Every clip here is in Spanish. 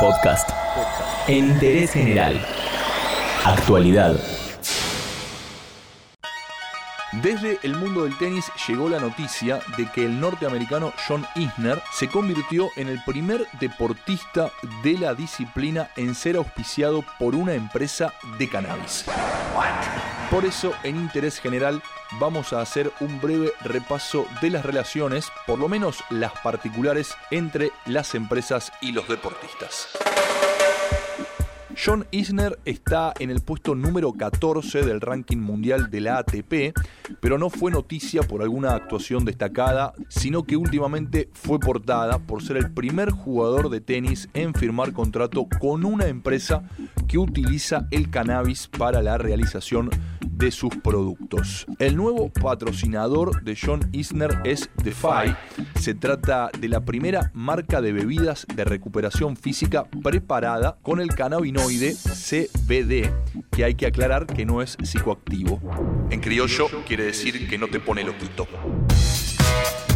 Podcast. En interés general. Actualidad. Desde el mundo del tenis llegó la noticia de que el norteamericano John Isner se convirtió en el primer deportista de la disciplina en ser auspiciado por una empresa de cannabis. Por eso, en interés general, vamos a hacer un breve repaso de las relaciones, por lo menos las particulares, entre las empresas y los deportistas. John Isner está en el puesto número 14 del ranking mundial de la ATP, pero no fue noticia por alguna actuación destacada, sino que últimamente fue portada por ser el primer jugador de tenis en firmar contrato con una empresa que utiliza el cannabis para la realización de sus productos. El nuevo patrocinador de John Isner es Defy. Se trata de la primera marca de bebidas de recuperación física preparada con el cannabinoide CBD, que hay que aclarar que no es psicoactivo. En criollo quiere decir que no te pone loquito.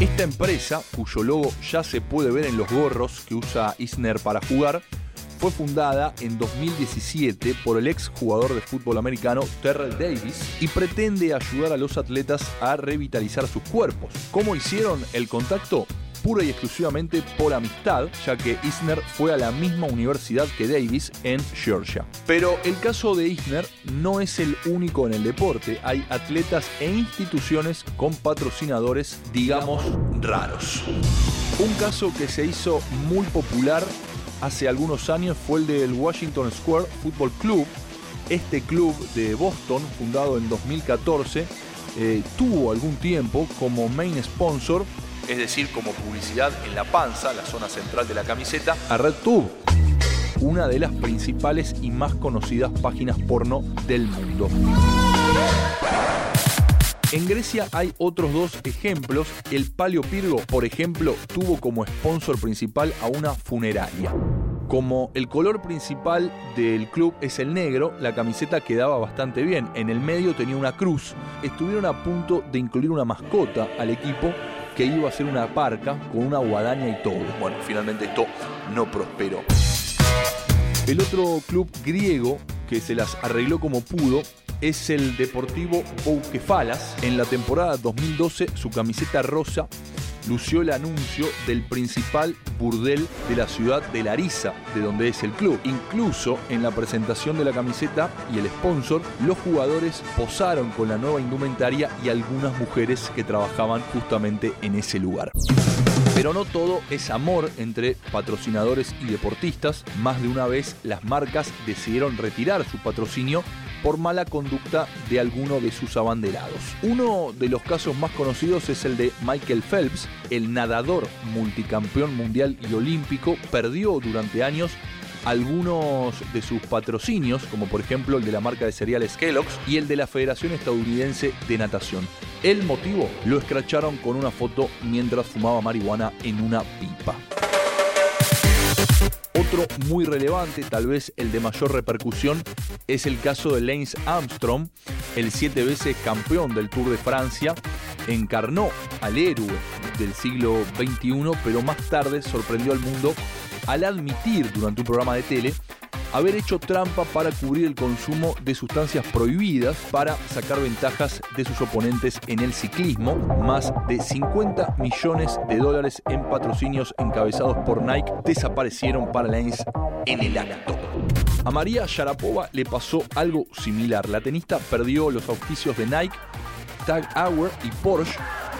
Esta empresa, cuyo logo ya se puede ver en los gorros que usa Isner para jugar, fue fundada en 2017 por el ex jugador de fútbol americano Terrell Davis y pretende ayudar a los atletas a revitalizar sus cuerpos. ¿Cómo hicieron el contacto? pura y exclusivamente por amistad, ya que Isner fue a la misma universidad que Davis en Georgia. Pero el caso de Isner no es el único en el deporte, hay atletas e instituciones con patrocinadores, digamos, raros. Un caso que se hizo muy popular hace algunos años fue el del Washington Square Football Club. Este club de Boston, fundado en 2014, eh, tuvo algún tiempo como main sponsor, es decir, como publicidad en la panza, la zona central de la camiseta, a RedTube, una de las principales y más conocidas páginas porno del mundo. En Grecia hay otros dos ejemplos. El Palio Pirgo, por ejemplo, tuvo como sponsor principal a una funeraria. Como el color principal del club es el negro, la camiseta quedaba bastante bien. En el medio tenía una cruz. Estuvieron a punto de incluir una mascota al equipo que iba a ser una parca con una guadaña y todo. Bueno, finalmente esto no prosperó. El otro club griego que se las arregló como pudo es el Deportivo Bouquefalas. En la temporada 2012 su camiseta rosa lució el anuncio del principal burdel de la ciudad de Larissa, de donde es el club. Incluso en la presentación de la camiseta y el sponsor, los jugadores posaron con la nueva indumentaria y algunas mujeres que trabajaban justamente en ese lugar. Pero no todo es amor entre patrocinadores y deportistas. Más de una vez las marcas decidieron retirar su patrocinio por mala conducta de alguno de sus abanderados. Uno de los casos más conocidos es el de Michael Phelps, el nadador multicampeón mundial y olímpico, perdió durante años algunos de sus patrocinios, como por ejemplo el de la marca de cereales Kellogg's y el de la Federación Estadounidense de Natación. El motivo lo escracharon con una foto mientras fumaba marihuana en una pipa. Otro muy relevante, tal vez el de mayor repercusión, es el caso de Lance Armstrong, el siete veces campeón del Tour de Francia, encarnó al héroe del siglo XXI, pero más tarde sorprendió al mundo al admitir durante un programa de tele haber hecho trampa para cubrir el consumo de sustancias prohibidas para sacar ventajas de sus oponentes en el ciclismo. Más de 50 millones de dólares en patrocinios encabezados por Nike desaparecieron para Lance en el acto. A María Sharapova le pasó algo similar. La tenista perdió los auspicios de Nike, Tag Hour y Porsche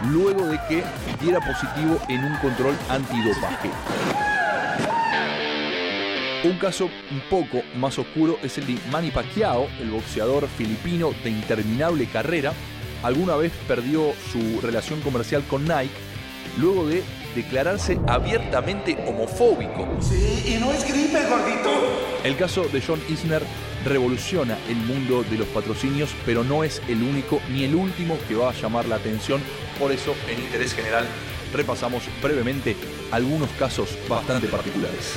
luego de que diera positivo en un control antidopaje. Un caso un poco más oscuro es el de Manny Pacquiao, el boxeador filipino de interminable carrera. Alguna vez perdió su relación comercial con Nike luego de declararse abiertamente homofóbico. Sí, y no es gripe, gordito. El caso de John Isner revoluciona el mundo de los patrocinios, pero no es el único ni el último que va a llamar la atención. Por eso, en interés general, repasamos brevemente algunos casos bastante particulares.